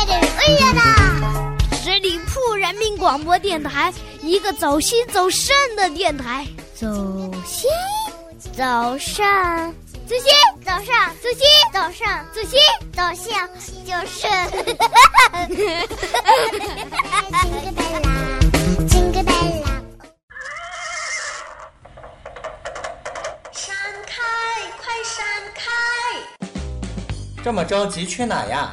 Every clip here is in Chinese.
快点岁月啦！十里铺人民广播电台，一个走心走肾的电台。走心，走肾，走心，走上，走心，走上，走心，走向就是。Jingle bell 啦，Jingle bell 啦。闪开，快闪开！这么着急去哪呀？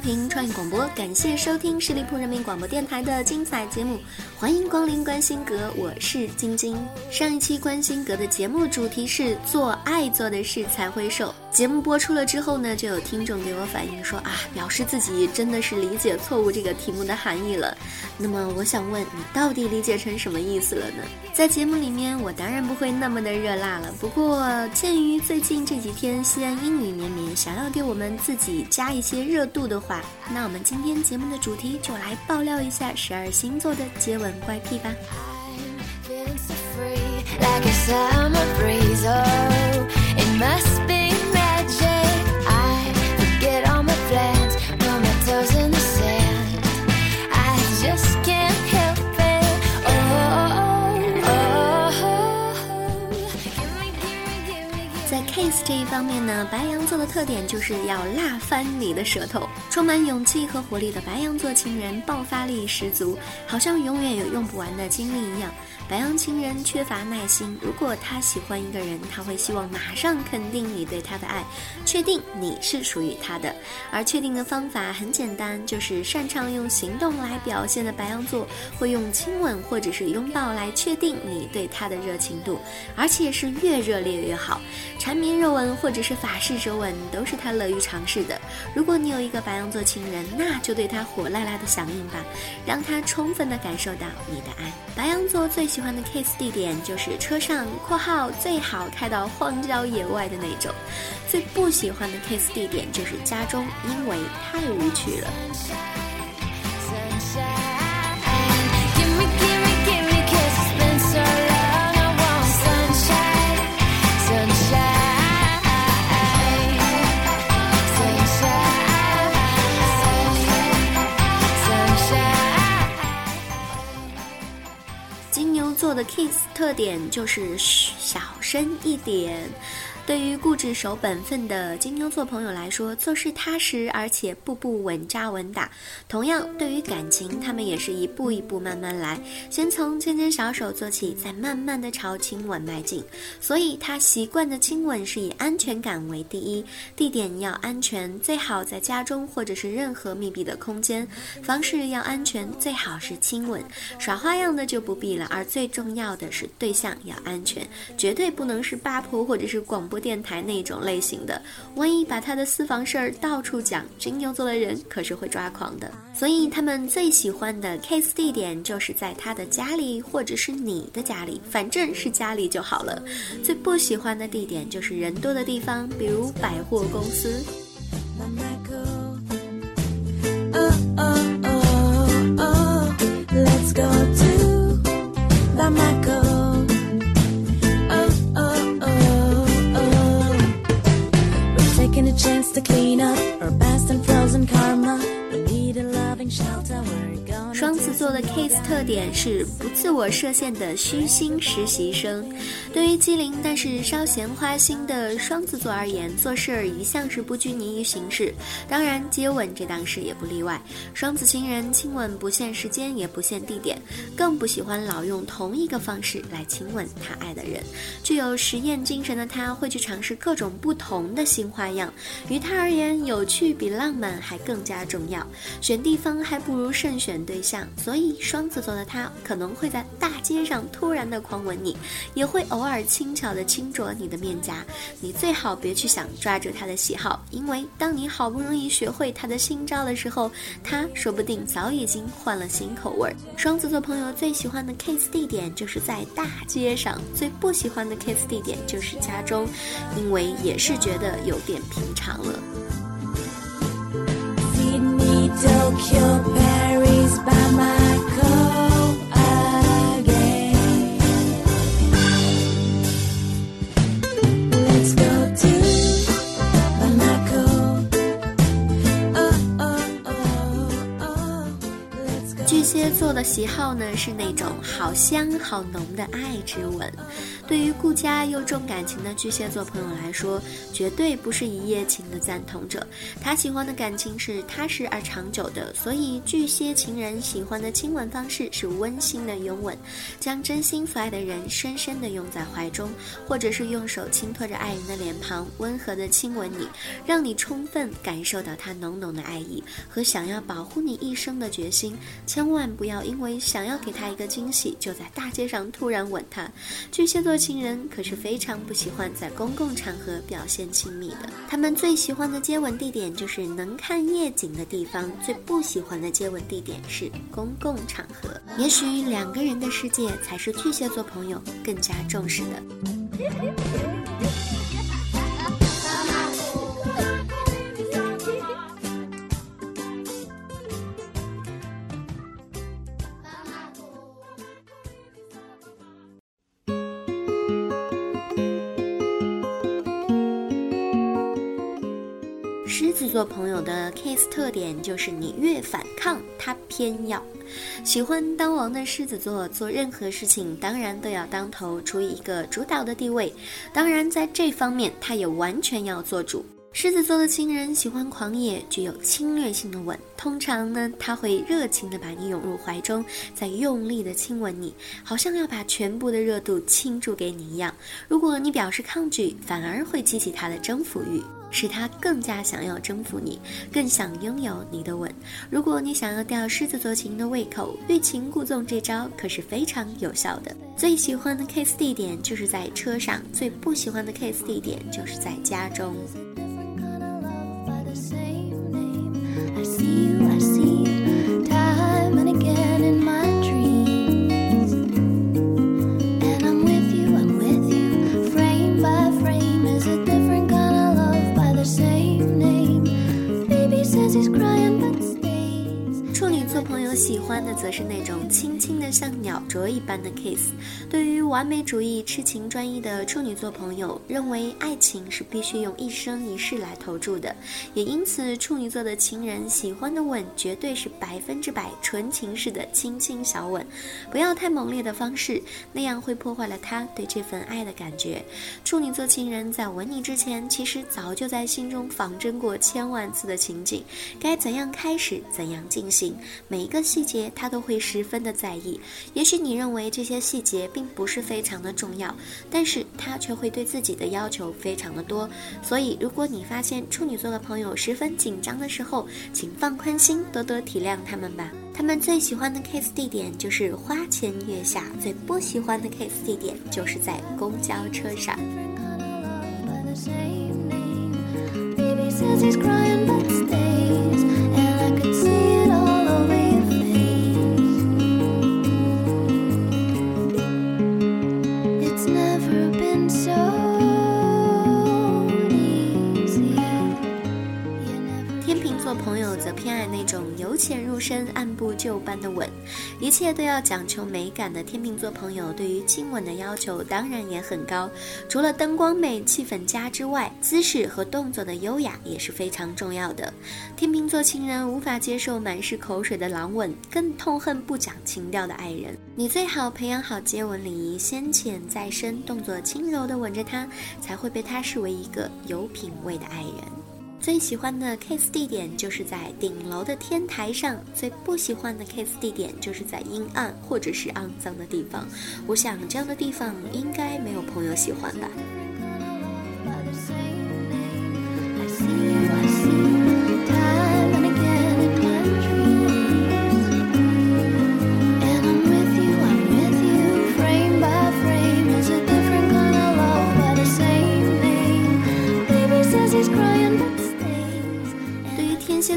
调频创意广播，感谢收听十里铺人民广播电台的精彩节目，欢迎光临关心阁，我是晶晶。上一期关心阁的节目主题是做爱做的事才会瘦。节目播出了之后呢，就有听众给我反映说啊，表示自己真的是理解错误这个题目的含义了。那么我想问你，到底理解成什么意思了呢？在节目里面，我当然不会那么的热辣了。不过，鉴于最近这几天西安阴雨绵绵，想要给我们自己加一些热度的话，那我们今天节目的主题就来爆料一下十二星座的接吻怪癖吧。Feeling case 这一方面呢，白羊座的特点就是要辣翻你的舌头。充满勇气和活力的白羊座情人爆发力十足，好像永远有用不完的精力一样。白羊情人缺乏耐心，如果他喜欢一个人，他会希望马上肯定你对他的爱，确定你是属于他的。而确定的方法很简单，就是擅长用行动来表现的白羊座会用亲吻或者是拥抱来确定你对他的热情度，而且是越热烈越好。缠绵热吻或者是法式舌吻都是他乐于尝试的。如果你有一个白羊座情人，那就对他火辣辣的响应吧，让他充分的感受到你的爱。白羊座最喜欢的 kiss 地点就是车上（括号最好开到荒郊野外的那种），最不喜欢的 kiss 地点就是家中，因为太无趣了。的 kiss 特点就是嘘，小声一点。对于固执守本分的金牛座朋友来说，做事踏实，而且步步稳扎稳打。同样，对于感情，他们也是一步一步慢慢来，先从牵牵小手做起，再慢慢的朝亲吻迈进。所以，他习惯的亲吻是以安全感为第一，地点要安全，最好在家中或者是任何密闭的空间。方式要安全，最好是亲吻，耍花样的就不必了。而最重要的是对象要安全，绝对不能是八婆或者是广播电台那种类型的。万一把他的私房事儿到处讲，金牛座的人可是会抓狂的。所以他们最喜欢的 case 地点就是在他的家里，或者是你的家里，反正是家里就好了。最不喜欢的地点就是人多的地方，比如百货公司。Let's go to Bamako. case 特点是不自我设限的虚心实习生，对于机灵但是稍嫌花心的双子座而言，做事一向是不拘泥于形式，当然接吻这档事也不例外。双子情人亲吻不限时间，也不限地点，更不喜欢老用同一个方式来亲吻他爱的人。具有实验精神的他会去尝试各种不同的新花样，于他而言，有趣比浪漫还更加重要。选地方还不如慎选对象，所以。双子座的他可能会在大街上突然的狂吻你，也会偶尔轻巧的轻啄你的面颊。你最好别去想抓住他的喜好，因为当你好不容易学会他的新招的时候，他说不定早已经换了新口味儿。双子座朋友最喜欢的 kiss 地点就是在大街上，最不喜欢的 kiss 地点就是家中，因为也是觉得有点平常了。做的喜好呢是那种好香好浓的爱之吻。对于顾家又重感情的巨蟹座朋友来说，绝对不是一夜情的赞同者。他喜欢的感情是踏实而长久的，所以巨蟹情人喜欢的亲吻方式是温馨的拥吻，将真心所爱的人深深的拥在怀中，或者是用手轻托着爱人的脸庞，温和的亲吻你，让你充分感受到他浓浓的爱意和想要保护你一生的决心。千万不要因为想要给他一个惊喜，就在大街上突然吻他。巨蟹座情人可是非常不喜欢在公共场合表现亲密的，他们最喜欢的接吻地点就是能看夜景的地方，最不喜欢的接吻地点是公共场合。也许两个人的世界才是巨蟹座朋友更加重视的。做朋友的 case 特点就是你越反抗，他偏要。喜欢当王的狮子座，做任何事情当然都要当头，处于一个主导的地位。当然，在这方面他也完全要做主。狮子座的情人喜欢狂野、具有侵略性的吻，通常呢，他会热情地把你拥入怀中，再用力地亲吻你，好像要把全部的热度倾注给你一样。如果你表示抗拒，反而会激起他的征服欲。使他更加想要征服你，更想拥有你的吻。如果你想要吊狮子座情人的胃口，欲擒故纵这招可是非常有效的。最喜欢的 kiss 地点就是在车上，最不喜欢的 kiss 地点就是在家中。喜欢的则是那种轻轻的像鸟啄一般的 kiss。对于完美主义、痴情专一的处女座朋友，认为爱情是必须用一生一世来投注的，也因此处女座的情人喜欢的吻绝对是百分之百纯情式的轻轻小吻，不要太猛烈的方式，那样会破坏了他对这份爱的感觉。处女座情人在吻你之前，其实早就在心中仿真过千万次的情景，该怎样开始，怎样进行，每一个细节他都会十分的在意。也许你认为这些细节并不是非常的重要，但是他却会对自己的要求非常的多。所以，如果你发现处女座的朋友十分紧张的时候，请放宽心，多多体谅他们吧。他们最喜欢的 kiss 地点就是花前月下，最不喜欢的 kiss 地点就是在公交车上。友则偏爱那种由浅入深、按部就班的吻，一切都要讲求美感的天秤座朋友对于亲吻的要求当然也很高。除了灯光美、气氛佳之外，姿势和动作的优雅也是非常重要的。天秤座情人无法接受满是口水的狼吻，更痛恨不讲情调的爱人。你最好培养好接吻礼仪，先浅再深，动作轻柔的吻着他，才会被他视为一个有品味的爱人。最喜欢的 kiss 地点就是在顶楼的天台上，最不喜欢的 kiss 地点就是在阴暗或者是肮脏的地方。我想这样的地方应该没有朋友喜欢吧。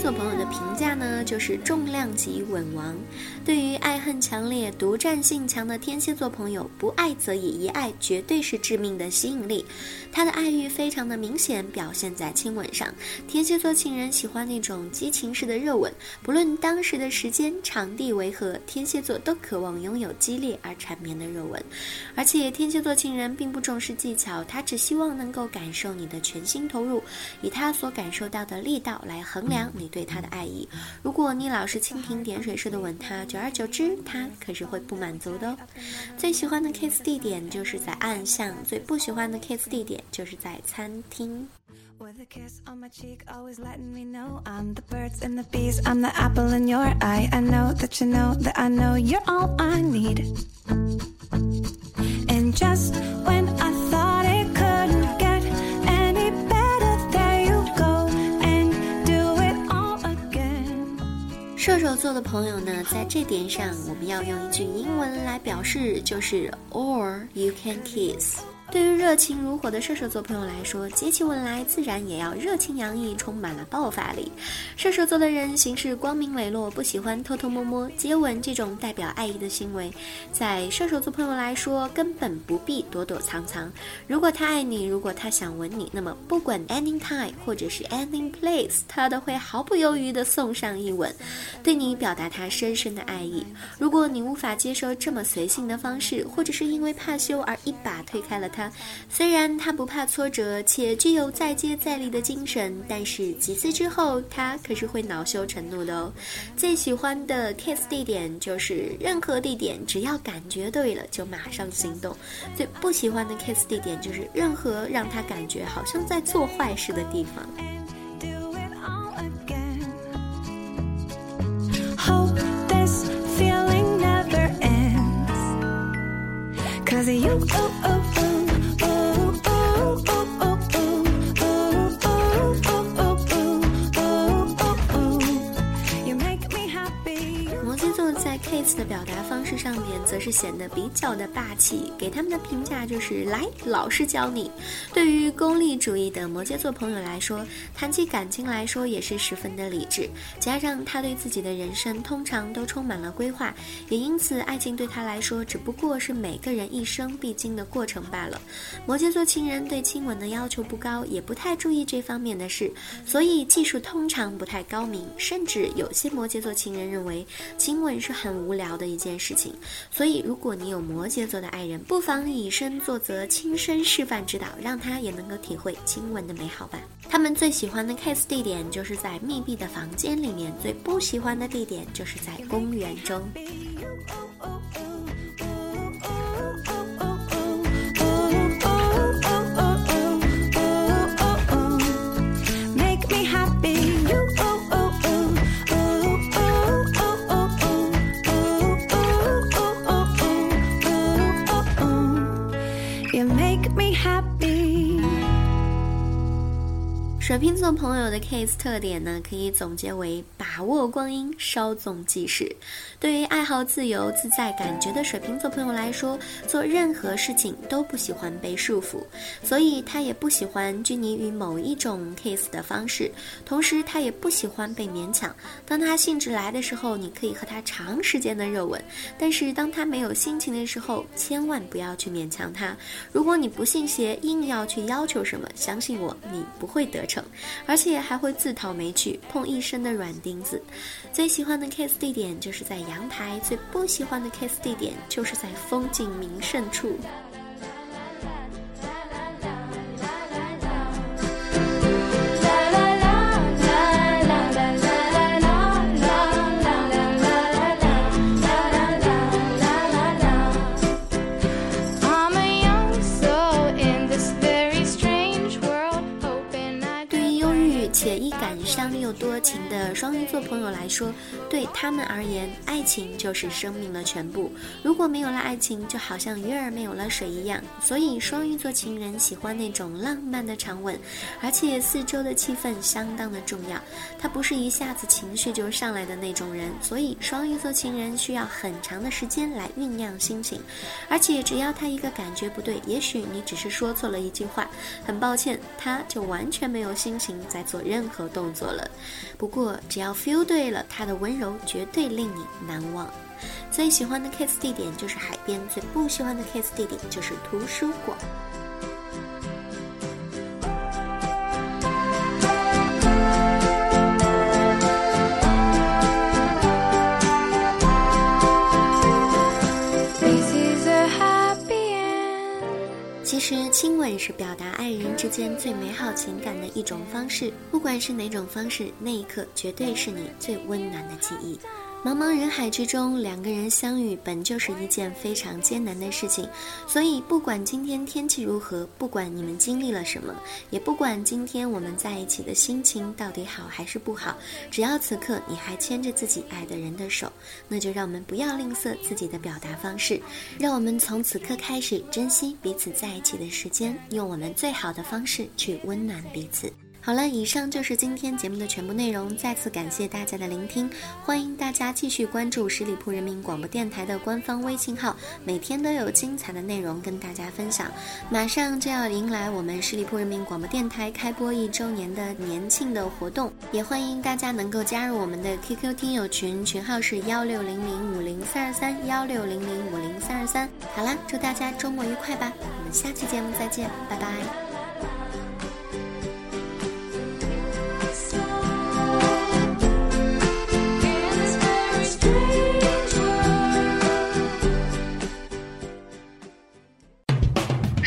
于天蝎座朋友的评价呢，就是重量级稳王。对于爱恨强烈、独占性强的天蝎座朋友，不爱则已，一爱绝对是致命的吸引力。他的爱欲非常的明显，表现在亲吻上。天蝎座情人喜欢那种激情式的热吻，不论当时的时间、场地为何，天蝎座都渴望拥有激烈而缠绵的热吻。而且天蝎座情人并不重视技巧，他只希望能够感受你的全心投入，以他所感受到的力道来衡量你对他的爱意。如果你老是蜻蜓点水式的吻他，久而久之，他可是会不满足的哦。最喜欢的 kiss 地点就是在暗巷，最不喜欢的 kiss 地点就是在餐厅。With a kiss on my cheek, always letting me know I'm the birds and the bees, I'm the apple in your eye. I know that you know that I know you're all I need. And just 射手座的朋友呢，在这点上，我们要用一句英文来表示，就是 or you can kiss。对于热情如火的射手座朋友来说，接起吻来自然也要热情洋溢，充满了爆发力。射手座的人行事光明磊落，不喜欢偷偷摸摸。接吻这种代表爱意的行为，在射手座朋友来说，根本不必躲躲藏藏。如果他爱你，如果他想吻你，那么不管 any time 或者是 any place，他都会毫不犹豫地送上一吻，对你表达他深深的爱意。如果你无法接受这么随性的方式，或者是因为怕羞而一把推开了他，虽然他不怕挫折，且具有再接再厉的精神，但是几次之后，他可是会恼羞成怒的哦。最喜欢的 kiss 地点就是任何地点，只要感觉对了就马上行动。最不喜欢的 kiss 地点就是任何让他感觉好像在做坏事的地方。and do it all 在 kiss 的表达方式上面，则是显得比较的霸气，给他们的评价就是来，老师教你。对于功利主义的摩羯座朋友来说，谈起感情来说也是十分的理智，加上他对自己的人生通常都充满了规划，也因此爱情对他来说只不过是每个人一生必经的过程罢了。摩羯座情人对亲吻的要求不高，也不太注意这方面的事，所以技术通常不太高明，甚至有些摩羯座情人认为亲吻是很无聊的一件事情。所以，如果你有摩羯座的爱人，不妨以身作则，亲身示范指导，让他也能够体会亲吻的美好吧。他们最喜欢的 kiss 地点就是在密闭的房间里面，最不喜欢的地点就是在公园中。You make me happy. 水瓶座朋友的 case 特点呢，可以总结为把握光阴，稍纵即逝。对于爱好自由自在感觉的水瓶座朋友来说，做任何事情都不喜欢被束缚，所以他也不喜欢拘泥于某一种 kiss 的方式，同时他也不喜欢被勉强。当他兴致来的时候，你可以和他长时间的热吻，但是当他没有心情的时候，千万不要去勉强他。如果你不信邪，硬要去要求什么，相信我，你不会得逞，而且还会自讨没趣，碰一身的软钉子。最喜欢的 kiss 地点就是在阳台，最不喜欢的 kiss 地点就是在风景名胜处。且易感伤又多情的双鱼座朋友来说，对他们而言，爱情就是生命的全部。如果没有了爱情，就好像鱼儿没有了水一样。所以，双鱼座情人喜欢那种浪漫的长吻，而且四周的气氛相当的重要。他不是一下子情绪就上来的那种人，所以双鱼座情人需要很长的时间来酝酿心情。而且，只要他一个感觉不对，也许你只是说错了一句话，很抱歉，他就完全没有心情在做任何动作了。不过，只要 feel 对了，他的温柔绝对令你难忘。最喜欢的 kiss 地点就是海边，最不喜欢的 kiss 地点就是图书馆。实，亲吻是表达爱人之间最美好情感的一种方式。不管是哪种方式，那一刻绝对是你最温暖的记忆。茫茫人海之中，两个人相遇本就是一件非常艰难的事情，所以不管今天天气如何，不管你们经历了什么，也不管今天我们在一起的心情到底好还是不好，只要此刻你还牵着自己爱的人的手，那就让我们不要吝啬自己的表达方式，让我们从此刻开始珍惜彼此在一起的时间，用我们最好的方式去温暖彼此。好了，以上就是今天节目的全部内容。再次感谢大家的聆听，欢迎大家继续关注十里铺人民广播电台的官方微信号，每天都有精彩的内容跟大家分享。马上就要迎来我们十里铺人民广播电台开播一周年的年庆的活动，也欢迎大家能够加入我们的 QQ 听友群，群号是幺六零零五零三二三幺六零零五零三二三。好啦，祝大家周末愉快吧，我们下期节目再见，拜拜。